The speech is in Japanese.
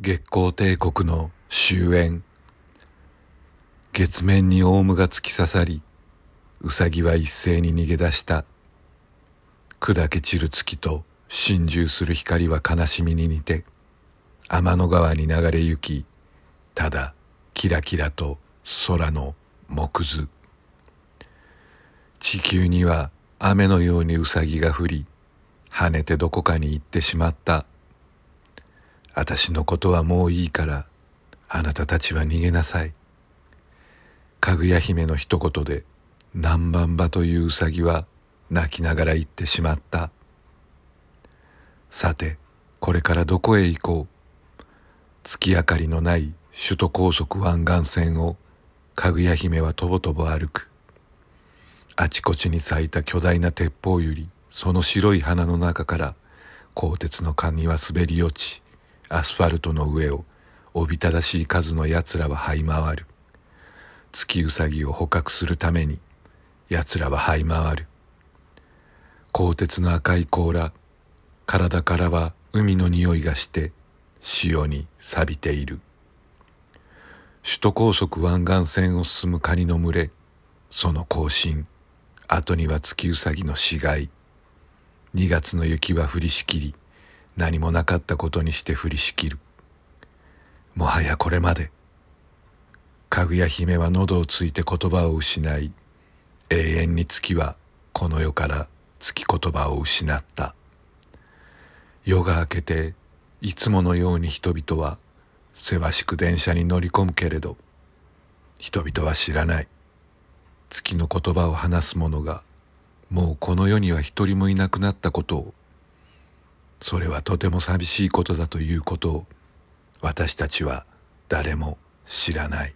月光帝国の終焉。月面にオウムが突き刺さりウサギは一斉に逃げ出した。砕け散る月と心中する光は悲しみに似て天の川に流れ行きただキラキラと空の木図。地球には雨のようにウサギが降り跳ねてどこかに行ってしまった。私のことはもういいからあなたたちは逃げなさい。かぐや姫の一言で南蛮場といううさぎは泣きながら言ってしまった。さてこれからどこへ行こう。月明かりのない首都高速湾岸線をかぐや姫はとぼとぼ歩く。あちこちに咲いた巨大な鉄砲よりその白い花の中から鋼鉄の管には滑り落ちアスファルトの上をおびただしい数の奴らは這い回る。月うさぎを捕獲するために奴らは這い回る。鋼鉄の赤い甲羅体からは海の匂いがして潮に錆びている。首都高速湾岸線を進むカニの群れその行進後には月うさぎの死骸。2月の雪は降りしきり何もなかったことにして降りしきる。もはやこれまで。かぐや姫は喉をついて言葉を失い永遠に月はこの世から月言葉を失った。夜が明けていつものように人々はせわしく電車に乗り込むけれど人々は知らない。月の言葉を話す者がもうこの世には一人もいなくなったことをそれはとても寂しいことだということを私たちは誰も知らない。